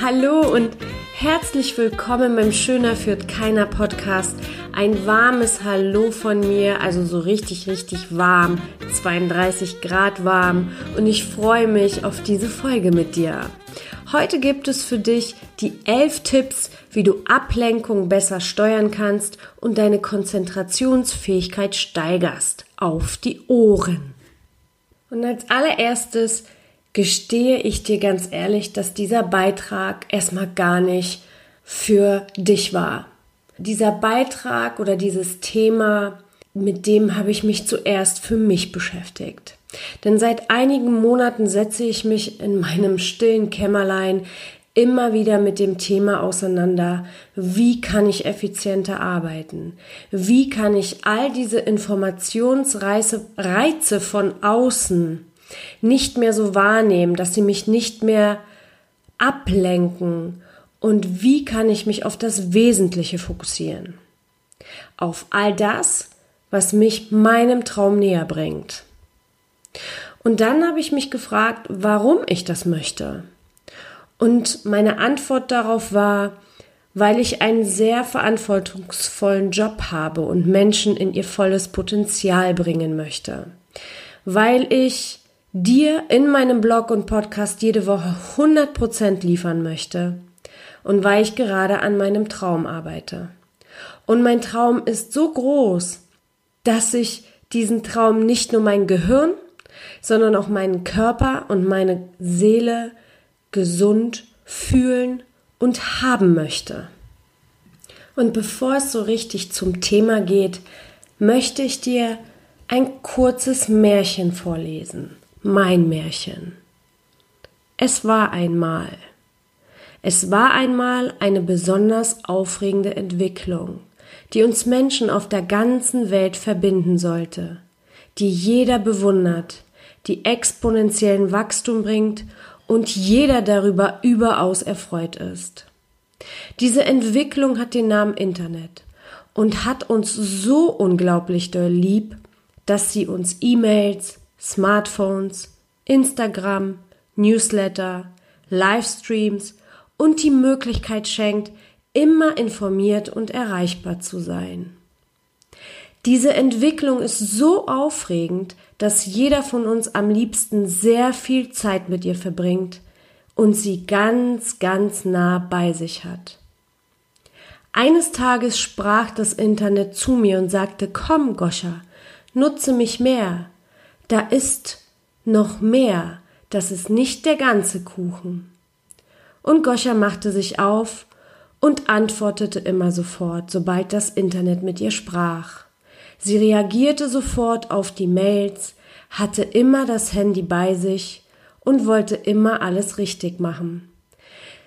Hallo und herzlich willkommen beim Schöner führt keiner Podcast. Ein warmes Hallo von mir, also so richtig, richtig warm, 32 Grad warm und ich freue mich auf diese Folge mit dir. Heute gibt es für dich die elf Tipps, wie du Ablenkung besser steuern kannst und deine Konzentrationsfähigkeit steigerst. Auf die Ohren. Und als allererstes gestehe ich dir ganz ehrlich, dass dieser Beitrag erstmal gar nicht für dich war. Dieser Beitrag oder dieses Thema, mit dem habe ich mich zuerst für mich beschäftigt. Denn seit einigen Monaten setze ich mich in meinem stillen Kämmerlein immer wieder mit dem Thema auseinander, wie kann ich effizienter arbeiten? Wie kann ich all diese Informationsreize Reize von außen nicht mehr so wahrnehmen, dass sie mich nicht mehr ablenken und wie kann ich mich auf das Wesentliche fokussieren? Auf all das, was mich meinem Traum näher bringt. Und dann habe ich mich gefragt, warum ich das möchte. Und meine Antwort darauf war, weil ich einen sehr verantwortungsvollen Job habe und Menschen in ihr volles Potenzial bringen möchte. Weil ich dir in meinem Blog und Podcast jede Woche 100% liefern möchte und weil ich gerade an meinem Traum arbeite. Und mein Traum ist so groß, dass ich diesen Traum nicht nur mein Gehirn, sondern auch meinen Körper und meine Seele gesund fühlen und haben möchte. Und bevor es so richtig zum Thema geht, möchte ich dir ein kurzes Märchen vorlesen mein Märchen. Es war einmal. Es war einmal eine besonders aufregende Entwicklung, die uns Menschen auf der ganzen Welt verbinden sollte, die jeder bewundert, die exponentiellen Wachstum bringt und jeder darüber überaus erfreut ist. Diese Entwicklung hat den Namen Internet und hat uns so unglaublich doll lieb, dass sie uns E-Mails, Smartphones, Instagram, Newsletter, Livestreams und die Möglichkeit schenkt, immer informiert und erreichbar zu sein. Diese Entwicklung ist so aufregend, dass jeder von uns am liebsten sehr viel Zeit mit ihr verbringt und sie ganz, ganz nah bei sich hat. Eines Tages sprach das Internet zu mir und sagte, komm, Goscha, nutze mich mehr, da ist noch mehr, das ist nicht der ganze Kuchen. Und Goscha machte sich auf und antwortete immer sofort, sobald das Internet mit ihr sprach. Sie reagierte sofort auf die Mails, hatte immer das Handy bei sich und wollte immer alles richtig machen.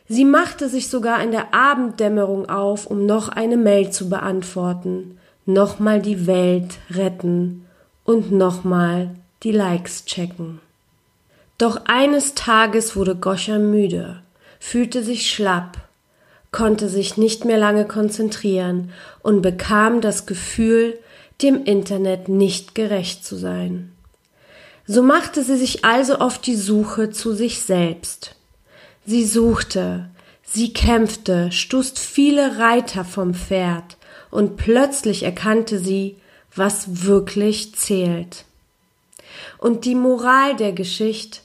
Sie machte sich sogar in der Abenddämmerung auf, um noch eine Mail zu beantworten, nochmal die Welt retten und nochmal die Likes checken. Doch eines Tages wurde Goscha müde, fühlte sich schlapp, konnte sich nicht mehr lange konzentrieren und bekam das Gefühl, dem Internet nicht gerecht zu sein. So machte sie sich also auf die Suche zu sich selbst. Sie suchte, sie kämpfte, stust viele Reiter vom Pferd, und plötzlich erkannte sie, was wirklich zählt. Und die Moral der Geschichte,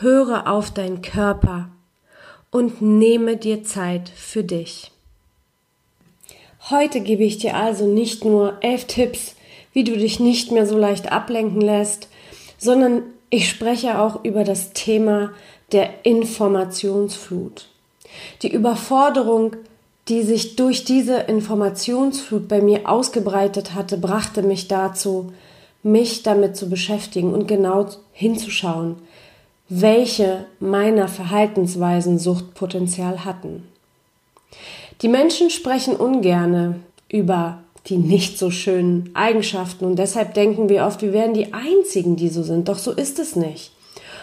höre auf deinen Körper und nehme dir Zeit für dich. Heute gebe ich dir also nicht nur elf Tipps, wie du dich nicht mehr so leicht ablenken lässt, sondern ich spreche auch über das Thema der Informationsflut. Die Überforderung, die sich durch diese Informationsflut bei mir ausgebreitet hatte, brachte mich dazu, mich damit zu beschäftigen und genau hinzuschauen, welche meiner Verhaltensweisen Suchtpotenzial hatten. Die Menschen sprechen ungerne über die nicht so schönen Eigenschaften und deshalb denken wir oft, wir wären die Einzigen, die so sind. Doch so ist es nicht.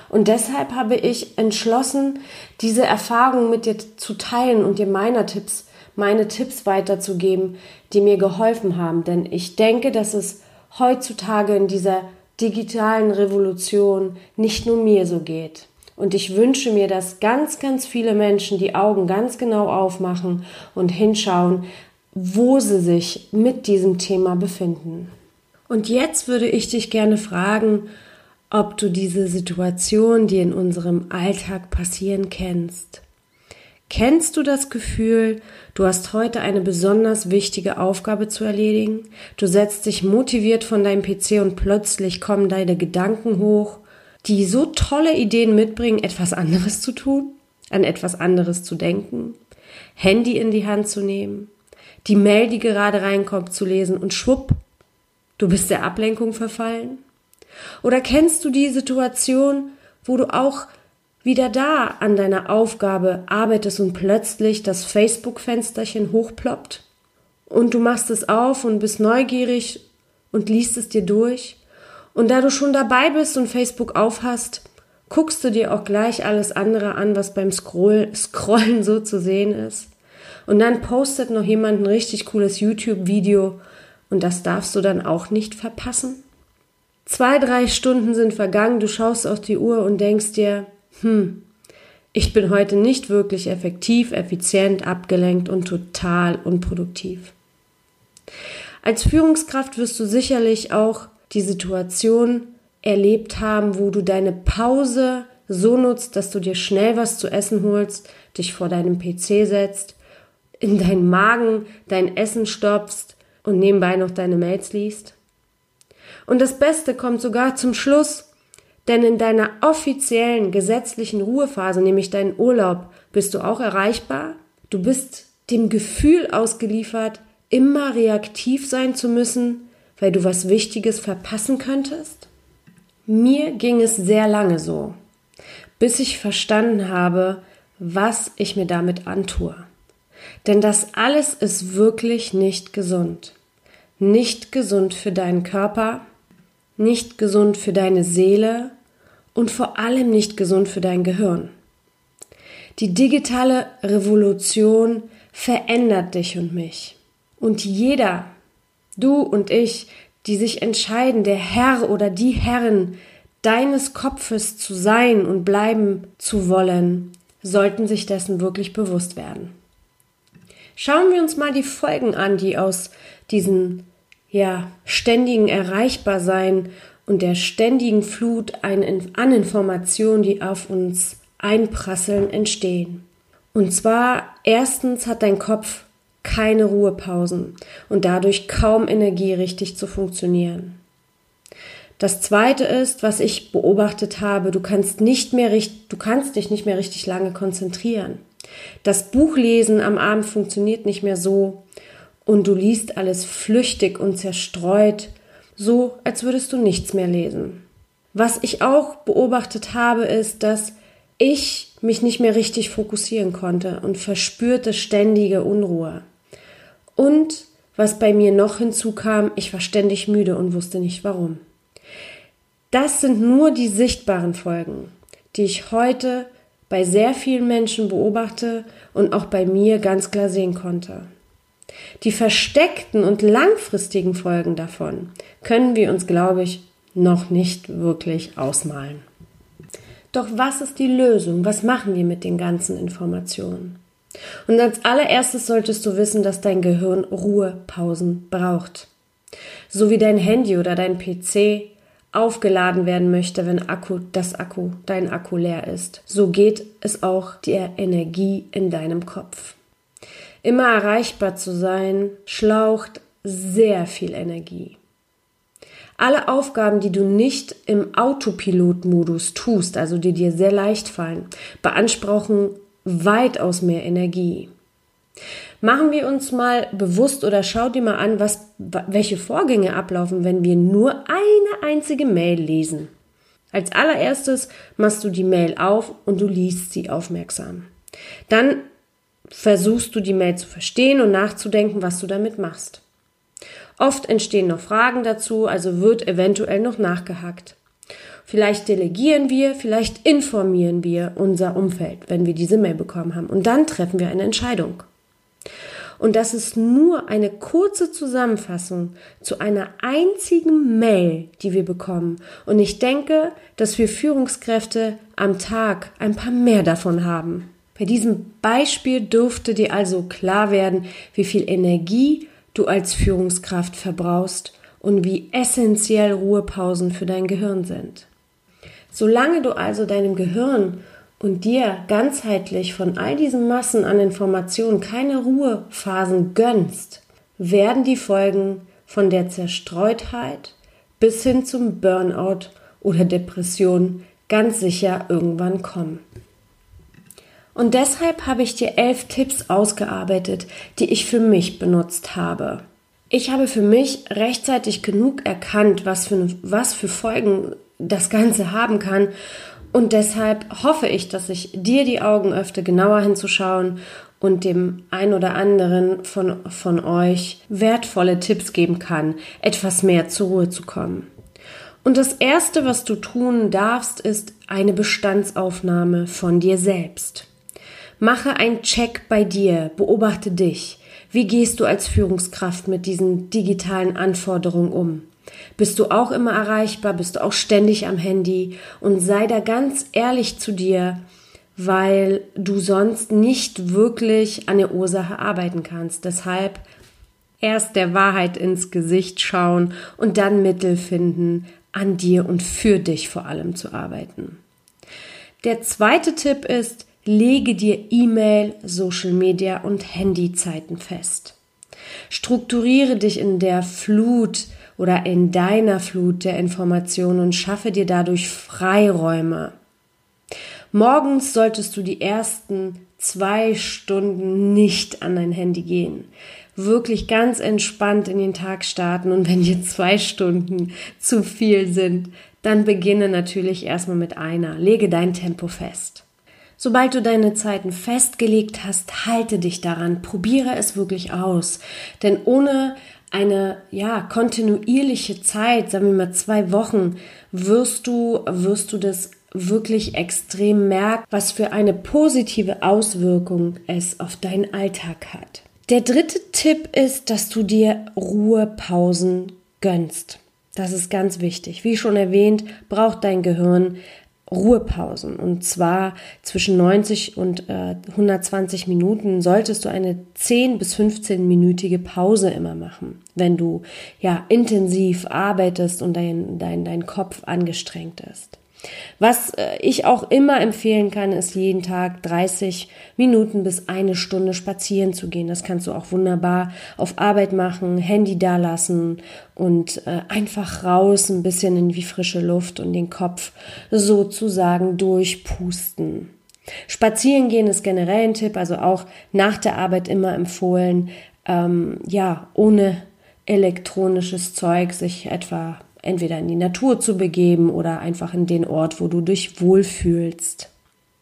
Und deshalb habe ich entschlossen, diese Erfahrung mit dir zu teilen und dir meine Tipps, meine Tipps weiterzugeben, die mir geholfen haben. Denn ich denke, dass es heutzutage in dieser digitalen Revolution nicht nur mir so geht. Und ich wünsche mir, dass ganz, ganz viele Menschen die Augen ganz genau aufmachen und hinschauen, wo sie sich mit diesem Thema befinden. Und jetzt würde ich dich gerne fragen, ob du diese Situation, die in unserem Alltag passieren, kennst. Kennst du das Gefühl, du hast heute eine besonders wichtige Aufgabe zu erledigen? Du setzt dich motiviert von deinem PC und plötzlich kommen deine Gedanken hoch, die so tolle Ideen mitbringen, etwas anderes zu tun, an etwas anderes zu denken, Handy in die Hand zu nehmen, die Mail, die gerade reinkommt, zu lesen und schwupp, du bist der Ablenkung verfallen? Oder kennst du die Situation, wo du auch wieder da an deiner Aufgabe arbeitest und plötzlich das Facebook-Fensterchen hochploppt und du machst es auf und bist neugierig und liest es dir durch und da du schon dabei bist und Facebook aufhast, guckst du dir auch gleich alles andere an, was beim Scroll Scrollen so zu sehen ist. Und dann postet noch jemand ein richtig cooles YouTube-Video und das darfst du dann auch nicht verpassen. Zwei, drei Stunden sind vergangen, du schaust auf die Uhr und denkst dir, hm, ich bin heute nicht wirklich effektiv, effizient, abgelenkt und total unproduktiv. Als Führungskraft wirst du sicherlich auch die Situation erlebt haben, wo du deine Pause so nutzt, dass du dir schnell was zu essen holst, dich vor deinem PC setzt, in deinen Magen dein Essen stopfst und nebenbei noch deine Mails liest. Und das Beste kommt sogar zum Schluss, denn in deiner offiziellen gesetzlichen Ruhephase, nämlich deinen Urlaub, bist du auch erreichbar. Du bist dem Gefühl ausgeliefert, immer reaktiv sein zu müssen, weil du was Wichtiges verpassen könntest? Mir ging es sehr lange so, bis ich verstanden habe, was ich mir damit antue. Denn das alles ist wirklich nicht gesund. Nicht gesund für deinen Körper, nicht gesund für deine Seele und vor allem nicht gesund für dein Gehirn. Die digitale Revolution verändert dich und mich. Und jeder, du und ich, die sich entscheiden, der Herr oder die Herrin deines Kopfes zu sein und bleiben zu wollen, sollten sich dessen wirklich bewusst werden. Schauen wir uns mal die Folgen an, die aus diesen ja, ständigen Erreichbarsein und der ständigen Flut an Informationen, die auf uns einprasseln, entstehen. Und zwar erstens hat dein Kopf keine Ruhepausen und dadurch kaum Energie richtig zu funktionieren. Das zweite ist, was ich beobachtet habe, du kannst nicht mehr du kannst dich nicht mehr richtig lange konzentrieren. Das Buchlesen am Abend funktioniert nicht mehr so und du liest alles flüchtig und zerstreut, so als würdest du nichts mehr lesen. Was ich auch beobachtet habe, ist, dass ich mich nicht mehr richtig fokussieren konnte und verspürte ständige Unruhe. Und was bei mir noch hinzukam, ich war ständig müde und wusste nicht warum. Das sind nur die sichtbaren Folgen, die ich heute bei sehr vielen Menschen beobachte und auch bei mir ganz klar sehen konnte. Die versteckten und langfristigen Folgen davon können wir uns, glaube ich, noch nicht wirklich ausmalen. Doch was ist die Lösung? Was machen wir mit den ganzen Informationen? Und als allererstes solltest du wissen, dass dein Gehirn Ruhepausen braucht. So wie dein Handy oder dein PC aufgeladen werden möchte, wenn Akku, das Akku, dein Akku leer ist. So geht es auch der Energie in deinem Kopf. Immer erreichbar zu sein, schlaucht sehr viel Energie. Alle Aufgaben, die du nicht im Autopilot-Modus tust, also die dir sehr leicht fallen, beanspruchen weitaus mehr Energie. Machen wir uns mal bewusst oder schau dir mal an, was, welche Vorgänge ablaufen, wenn wir nur eine einzige Mail lesen. Als allererstes machst du die Mail auf und du liest sie aufmerksam. Dann versuchst du die Mail zu verstehen und nachzudenken, was du damit machst. Oft entstehen noch Fragen dazu, also wird eventuell noch nachgehakt. Vielleicht delegieren wir, vielleicht informieren wir unser Umfeld, wenn wir diese Mail bekommen haben. Und dann treffen wir eine Entscheidung. Und das ist nur eine kurze Zusammenfassung zu einer einzigen Mail, die wir bekommen. Und ich denke, dass wir Führungskräfte am Tag ein paar mehr davon haben. Bei diesem Beispiel dürfte dir also klar werden, wie viel Energie du als Führungskraft verbrauchst und wie essentiell Ruhepausen für dein Gehirn sind. Solange du also deinem Gehirn und dir ganzheitlich von all diesen Massen an Informationen keine Ruhephasen gönnst, werden die Folgen von der Zerstreutheit bis hin zum Burnout oder Depression ganz sicher irgendwann kommen. Und deshalb habe ich dir elf Tipps ausgearbeitet, die ich für mich benutzt habe. Ich habe für mich rechtzeitig genug erkannt, was für, was für Folgen das Ganze haben kann. Und deshalb hoffe ich, dass ich dir die Augen öffne, genauer hinzuschauen und dem ein oder anderen von, von euch wertvolle Tipps geben kann, etwas mehr zur Ruhe zu kommen. Und das Erste, was du tun darfst, ist eine Bestandsaufnahme von dir selbst. Mache einen Check bei dir, beobachte dich. Wie gehst du als Führungskraft mit diesen digitalen Anforderungen um? Bist du auch immer erreichbar? Bist du auch ständig am Handy? Und sei da ganz ehrlich zu dir, weil du sonst nicht wirklich an der Ursache arbeiten kannst. Deshalb erst der Wahrheit ins Gesicht schauen und dann Mittel finden, an dir und für dich vor allem zu arbeiten. Der zweite Tipp ist, lege dir E-Mail, Social Media und Handyzeiten fest. Strukturiere dich in der Flut oder in deiner Flut der Informationen und schaffe dir dadurch Freiräume. Morgens solltest du die ersten zwei Stunden nicht an dein Handy gehen. Wirklich ganz entspannt in den Tag starten und wenn dir zwei Stunden zu viel sind, dann beginne natürlich erstmal mit einer. Lege dein Tempo fest. Sobald du deine Zeiten festgelegt hast, halte dich daran, probiere es wirklich aus. Denn ohne eine ja kontinuierliche Zeit, sagen wir mal zwei Wochen, wirst du wirst du das wirklich extrem merken, was für eine positive Auswirkung es auf deinen Alltag hat. Der dritte Tipp ist, dass du dir Ruhepausen gönnst. Das ist ganz wichtig. Wie schon erwähnt, braucht dein Gehirn Ruhepausen. Und zwar zwischen 90 und äh, 120 Minuten solltest du eine 10 bis 15-minütige Pause immer machen, wenn du ja intensiv arbeitest und dein, dein, dein Kopf angestrengt ist. Was äh, ich auch immer empfehlen kann, ist jeden Tag 30 Minuten bis eine Stunde spazieren zu gehen. Das kannst du auch wunderbar auf Arbeit machen, Handy da lassen und äh, einfach raus, ein bisschen in die frische Luft und den Kopf sozusagen durchpusten. Spazieren gehen ist generell ein Tipp, also auch nach der Arbeit immer empfohlen, ähm, ja, ohne elektronisches Zeug sich etwa entweder in die Natur zu begeben oder einfach in den Ort, wo du dich wohlfühlst.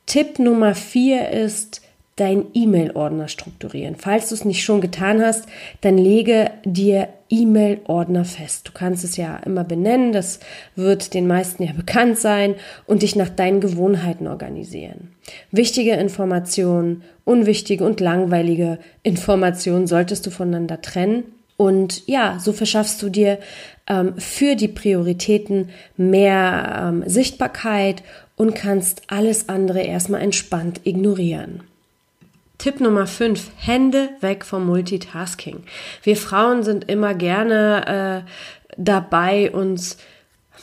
Tipp Nummer vier ist, dein E-Mail-Ordner strukturieren. Falls du es nicht schon getan hast, dann lege dir E-Mail-Ordner fest. Du kannst es ja immer benennen, das wird den meisten ja bekannt sein und dich nach deinen Gewohnheiten organisieren. Wichtige Informationen, unwichtige und langweilige Informationen solltest du voneinander trennen und ja, so verschaffst du dir ähm, für die Prioritäten mehr ähm, Sichtbarkeit und kannst alles andere erstmal entspannt ignorieren. Tipp Nummer 5, Hände weg vom Multitasking. Wir Frauen sind immer gerne äh, dabei, uns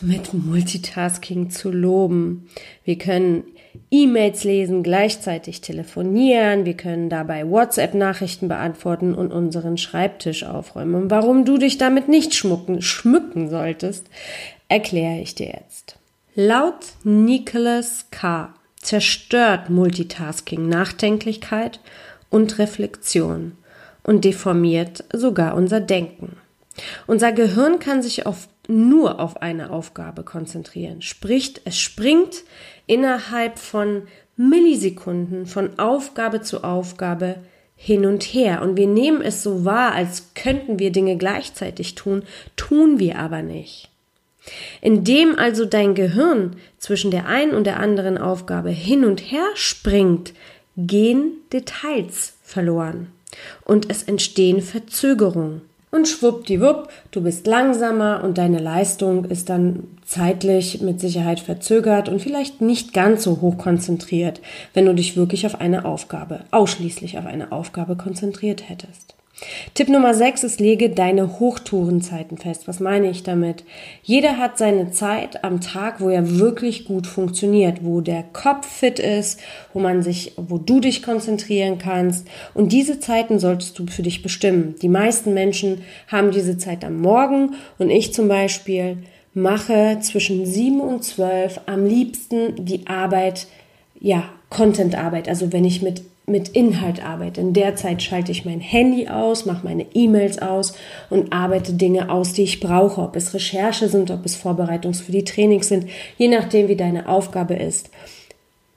mit Multitasking zu loben. Wir können E-Mails lesen, gleichzeitig telefonieren, wir können dabei WhatsApp-Nachrichten beantworten und unseren Schreibtisch aufräumen. Und warum du dich damit nicht schmucken, schmücken solltest, erkläre ich dir jetzt. Laut Nicholas K. zerstört Multitasking Nachdenklichkeit und Reflexion und deformiert sogar unser Denken. Unser Gehirn kann sich auf, nur auf eine Aufgabe konzentrieren. Spricht, es springt innerhalb von Millisekunden von Aufgabe zu Aufgabe hin und her. Und wir nehmen es so wahr, als könnten wir Dinge gleichzeitig tun, tun wir aber nicht. Indem also dein Gehirn zwischen der einen und der anderen Aufgabe hin und her springt, gehen Details verloren. und es entstehen Verzögerungen. Und schwuppdiwupp, du bist langsamer und deine Leistung ist dann zeitlich mit Sicherheit verzögert und vielleicht nicht ganz so hoch konzentriert, wenn du dich wirklich auf eine Aufgabe, ausschließlich auf eine Aufgabe konzentriert hättest. Tipp Nummer 6 ist, lege deine Hochtourenzeiten fest. Was meine ich damit? Jeder hat seine Zeit am Tag, wo er wirklich gut funktioniert, wo der Kopf fit ist, wo man sich, wo du dich konzentrieren kannst. Und diese Zeiten solltest du für dich bestimmen. Die meisten Menschen haben diese Zeit am Morgen und ich zum Beispiel mache zwischen 7 und 12 am liebsten die Arbeit, ja, Content-Arbeit. Also wenn ich mit mit Inhalt arbeite. In der Zeit schalte ich mein Handy aus, mache meine E-Mails aus und arbeite Dinge aus, die ich brauche, ob es Recherche sind, ob es Vorbereitungs für die Trainings sind, je nachdem, wie deine Aufgabe ist.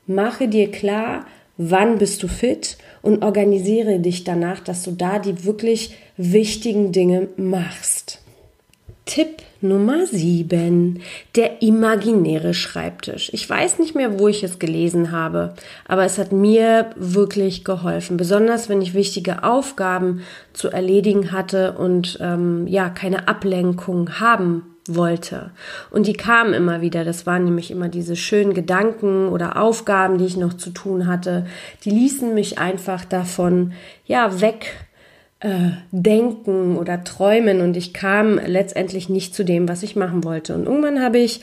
Mache dir klar, wann bist du fit und organisiere dich danach, dass du da die wirklich wichtigen Dinge machst. Tipp Nummer 7. Der imaginäre Schreibtisch. Ich weiß nicht mehr, wo ich es gelesen habe, aber es hat mir wirklich geholfen. Besonders wenn ich wichtige Aufgaben zu erledigen hatte und ähm, ja, keine Ablenkung haben wollte. Und die kamen immer wieder. Das waren nämlich immer diese schönen Gedanken oder Aufgaben, die ich noch zu tun hatte. Die ließen mich einfach davon, ja, weg äh, denken oder träumen und ich kam letztendlich nicht zu dem, was ich machen wollte. Und irgendwann habe ich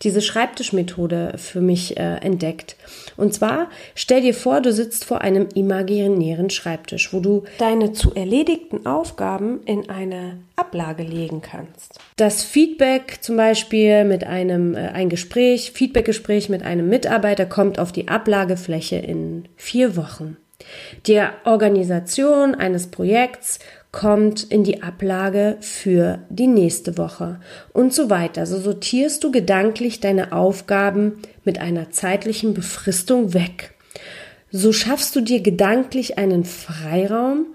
diese Schreibtischmethode für mich äh, entdeckt. Und zwar stell dir vor, du sitzt vor einem imaginären Schreibtisch, wo du deine zu erledigten Aufgaben in eine Ablage legen kannst. Das Feedback zum Beispiel mit einem äh, ein Gespräch, Feedbackgespräch mit einem Mitarbeiter kommt auf die Ablagefläche in vier Wochen. Die Organisation eines Projekts kommt in die Ablage für die nächste Woche und so weiter. So sortierst du gedanklich deine Aufgaben mit einer zeitlichen Befristung weg. So schaffst du dir gedanklich einen Freiraum,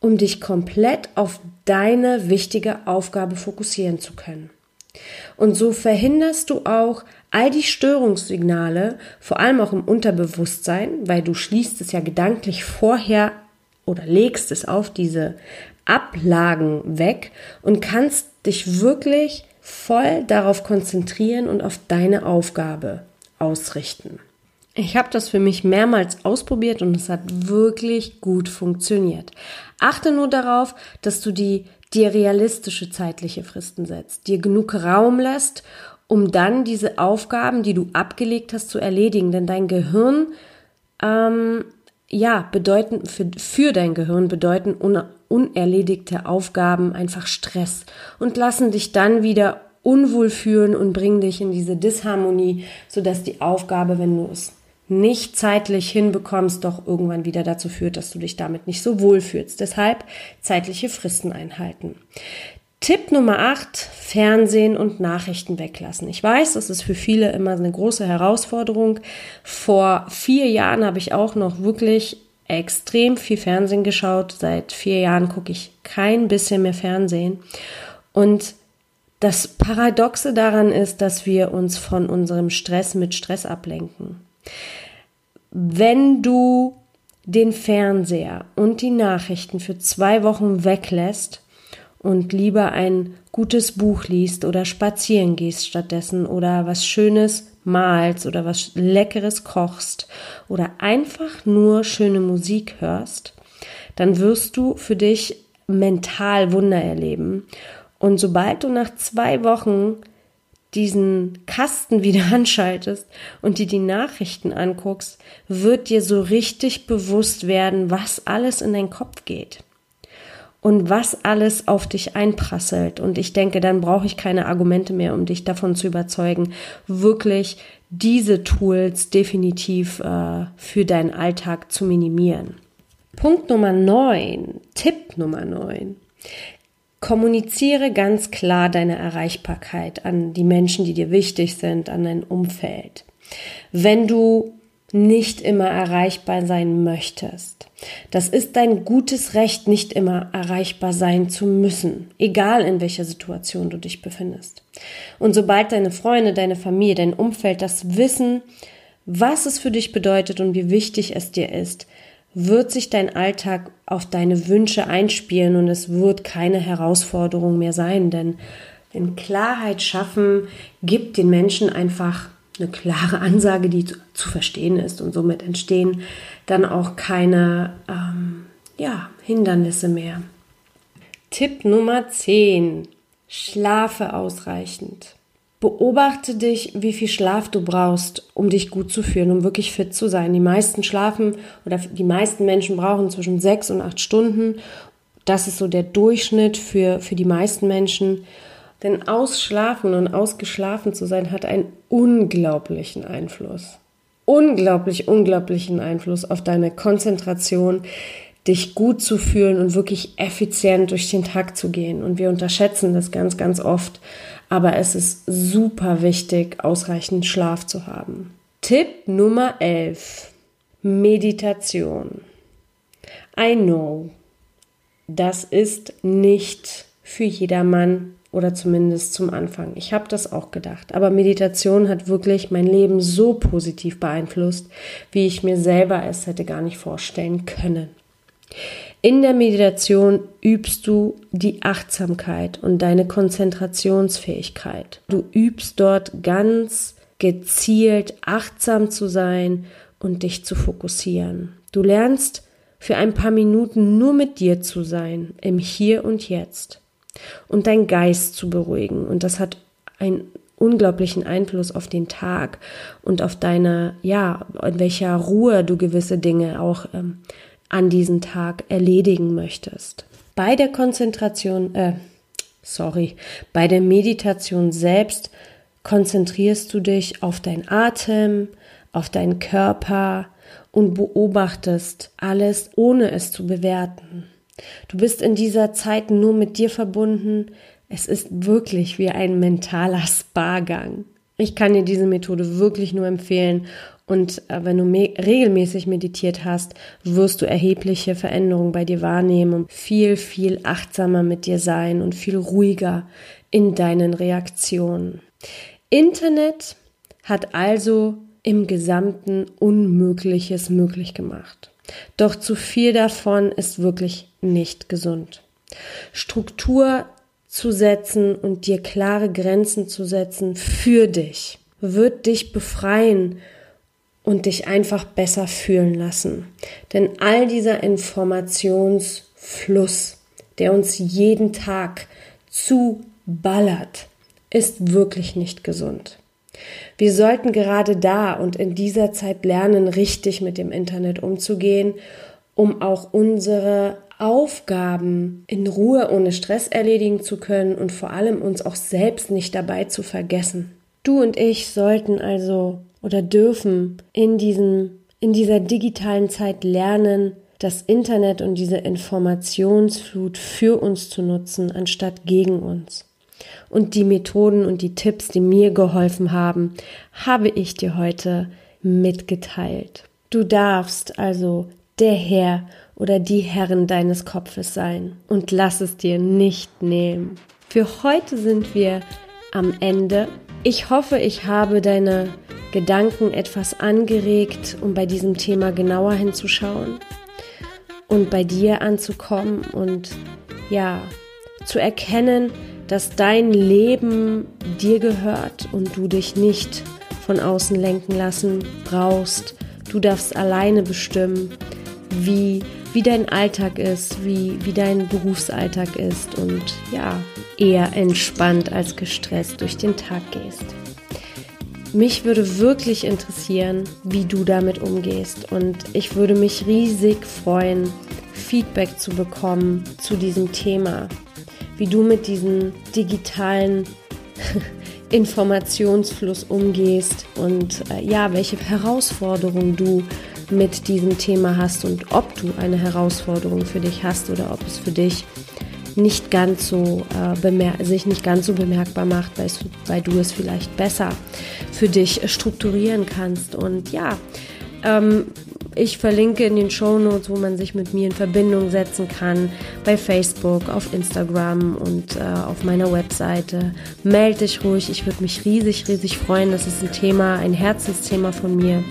um dich komplett auf deine wichtige Aufgabe fokussieren zu können. Und so verhinderst du auch all die Störungssignale, vor allem auch im Unterbewusstsein, weil du schließt es ja gedanklich vorher oder legst es auf diese Ablagen weg und kannst dich wirklich voll darauf konzentrieren und auf deine Aufgabe ausrichten. Ich habe das für mich mehrmals ausprobiert und es hat wirklich gut funktioniert. Achte nur darauf, dass du die dir realistische zeitliche Fristen setzt, dir genug Raum lässt um dann diese Aufgaben, die du abgelegt hast, zu erledigen. Denn dein Gehirn, ähm, ja, bedeuten, für, für dein Gehirn bedeuten un, unerledigte Aufgaben einfach Stress und lassen dich dann wieder unwohl fühlen und bringen dich in diese Disharmonie, sodass die Aufgabe, wenn du es nicht zeitlich hinbekommst, doch irgendwann wieder dazu führt, dass du dich damit nicht so wohl fühlst. Deshalb zeitliche Fristen einhalten. Tipp Nummer 8, Fernsehen und Nachrichten weglassen. Ich weiß, das ist für viele immer eine große Herausforderung. Vor vier Jahren habe ich auch noch wirklich extrem viel Fernsehen geschaut. Seit vier Jahren gucke ich kein bisschen mehr Fernsehen. Und das Paradoxe daran ist, dass wir uns von unserem Stress mit Stress ablenken. Wenn du den Fernseher und die Nachrichten für zwei Wochen weglässt, und lieber ein gutes Buch liest oder spazieren gehst stattdessen oder was Schönes malst oder was Leckeres kochst oder einfach nur schöne Musik hörst, dann wirst du für dich mental Wunder erleben. Und sobald du nach zwei Wochen diesen Kasten wieder anschaltest und dir die Nachrichten anguckst, wird dir so richtig bewusst werden, was alles in deinen Kopf geht und was alles auf dich einprasselt. Und ich denke, dann brauche ich keine Argumente mehr, um dich davon zu überzeugen, wirklich diese Tools definitiv äh, für deinen Alltag zu minimieren. Punkt Nummer 9, Tipp Nummer 9. Kommuniziere ganz klar deine Erreichbarkeit an die Menschen, die dir wichtig sind, an dein Umfeld. Wenn du nicht immer erreichbar sein möchtest. Das ist dein gutes Recht, nicht immer erreichbar sein zu müssen, egal in welcher Situation du dich befindest. Und sobald deine Freunde, deine Familie, dein Umfeld das wissen, was es für dich bedeutet und wie wichtig es dir ist, wird sich dein Alltag auf deine Wünsche einspielen und es wird keine Herausforderung mehr sein, denn denn Klarheit schaffen gibt den Menschen einfach eine klare Ansage, die zu, zu verstehen ist und somit entstehen dann auch keine ähm, ja, Hindernisse mehr. Tipp Nummer 10. Schlafe ausreichend. Beobachte dich, wie viel Schlaf du brauchst, um dich gut zu fühlen, um wirklich fit zu sein. Die meisten schlafen oder die meisten Menschen brauchen zwischen sechs und acht Stunden. Das ist so der Durchschnitt für, für die meisten Menschen. Denn ausschlafen und ausgeschlafen zu sein hat einen unglaublichen Einfluss. Unglaublich, unglaublichen Einfluss auf deine Konzentration, dich gut zu fühlen und wirklich effizient durch den Tag zu gehen. Und wir unterschätzen das ganz, ganz oft. Aber es ist super wichtig, ausreichend Schlaf zu haben. Tipp Nummer 11. Meditation. I know. Das ist nicht für jedermann oder zumindest zum Anfang. Ich habe das auch gedacht. Aber Meditation hat wirklich mein Leben so positiv beeinflusst, wie ich mir selber es hätte gar nicht vorstellen können. In der Meditation übst du die Achtsamkeit und deine Konzentrationsfähigkeit. Du übst dort ganz gezielt achtsam zu sein und dich zu fokussieren. Du lernst für ein paar Minuten nur mit dir zu sein, im Hier und Jetzt und dein Geist zu beruhigen. Und das hat einen unglaublichen Einfluss auf den Tag und auf deine, ja, in welcher Ruhe du gewisse Dinge auch ähm, an diesem Tag erledigen möchtest. Bei der Konzentration, äh, sorry, bei der Meditation selbst konzentrierst du dich auf deinen Atem, auf deinen Körper und beobachtest alles, ohne es zu bewerten. Du bist in dieser Zeit nur mit dir verbunden. Es ist wirklich wie ein mentaler Spa-Gang. Ich kann dir diese Methode wirklich nur empfehlen und äh, wenn du me regelmäßig meditiert hast, wirst du erhebliche Veränderungen bei dir wahrnehmen und viel, viel achtsamer mit dir sein und viel ruhiger in deinen Reaktionen. Internet hat also im Gesamten Unmögliches möglich gemacht. Doch zu viel davon ist wirklich nicht gesund. Struktur zu setzen und dir klare Grenzen zu setzen für dich wird dich befreien und dich einfach besser fühlen lassen. Denn all dieser Informationsfluss, der uns jeden Tag zuballert, ist wirklich nicht gesund. Wir sollten gerade da und in dieser Zeit lernen, richtig mit dem Internet umzugehen, um auch unsere Aufgaben in Ruhe ohne Stress erledigen zu können und vor allem uns auch selbst nicht dabei zu vergessen. Du und ich sollten also oder dürfen in diesem, in dieser digitalen Zeit lernen, das Internet und diese Informationsflut für uns zu nutzen, anstatt gegen uns. Und die Methoden und die Tipps, die mir geholfen haben, habe ich dir heute mitgeteilt. Du darfst also der Herr oder die Herrin deines Kopfes sein und lass es dir nicht nehmen. Für heute sind wir am Ende. Ich hoffe, ich habe deine Gedanken etwas angeregt, um bei diesem Thema genauer hinzuschauen und bei dir anzukommen und ja, zu erkennen, dass dein Leben dir gehört und du dich nicht von außen lenken lassen brauchst. Du darfst alleine bestimmen, wie, wie dein Alltag ist, wie, wie dein Berufsalltag ist und ja, eher entspannt als gestresst durch den Tag gehst. Mich würde wirklich interessieren, wie du damit umgehst und ich würde mich riesig freuen, Feedback zu bekommen zu diesem Thema, wie du mit diesem digitalen Informationsfluss umgehst und äh, ja, welche Herausforderungen du mit diesem Thema hast und ob du eine Herausforderung für dich hast oder ob es für dich nicht ganz so äh, sich nicht ganz so bemerkbar macht, weil, weil, du es vielleicht besser für dich strukturieren kannst. Und ja, ähm, Ich verlinke in den Show Notes, wo man sich mit mir in Verbindung setzen kann, bei Facebook, auf Instagram und äh, auf meiner Webseite. Meld dich ruhig, ich würde mich riesig, riesig freuen. Das ist ein Thema, ein Herzensthema von mir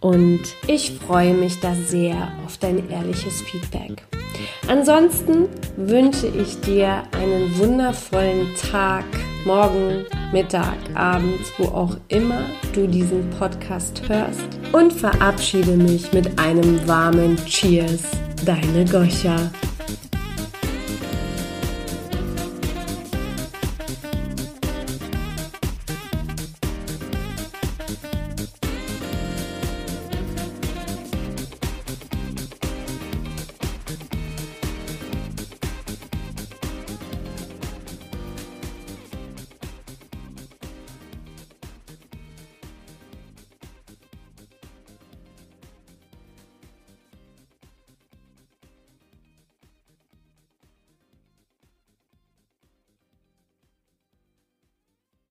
und ich freue mich da sehr auf dein ehrliches Feedback. Ansonsten wünsche ich dir einen wundervollen Tag, morgen, Mittag, Abend, wo auch immer du diesen Podcast hörst und verabschiede mich mit einem warmen Cheers. Deine Goscha.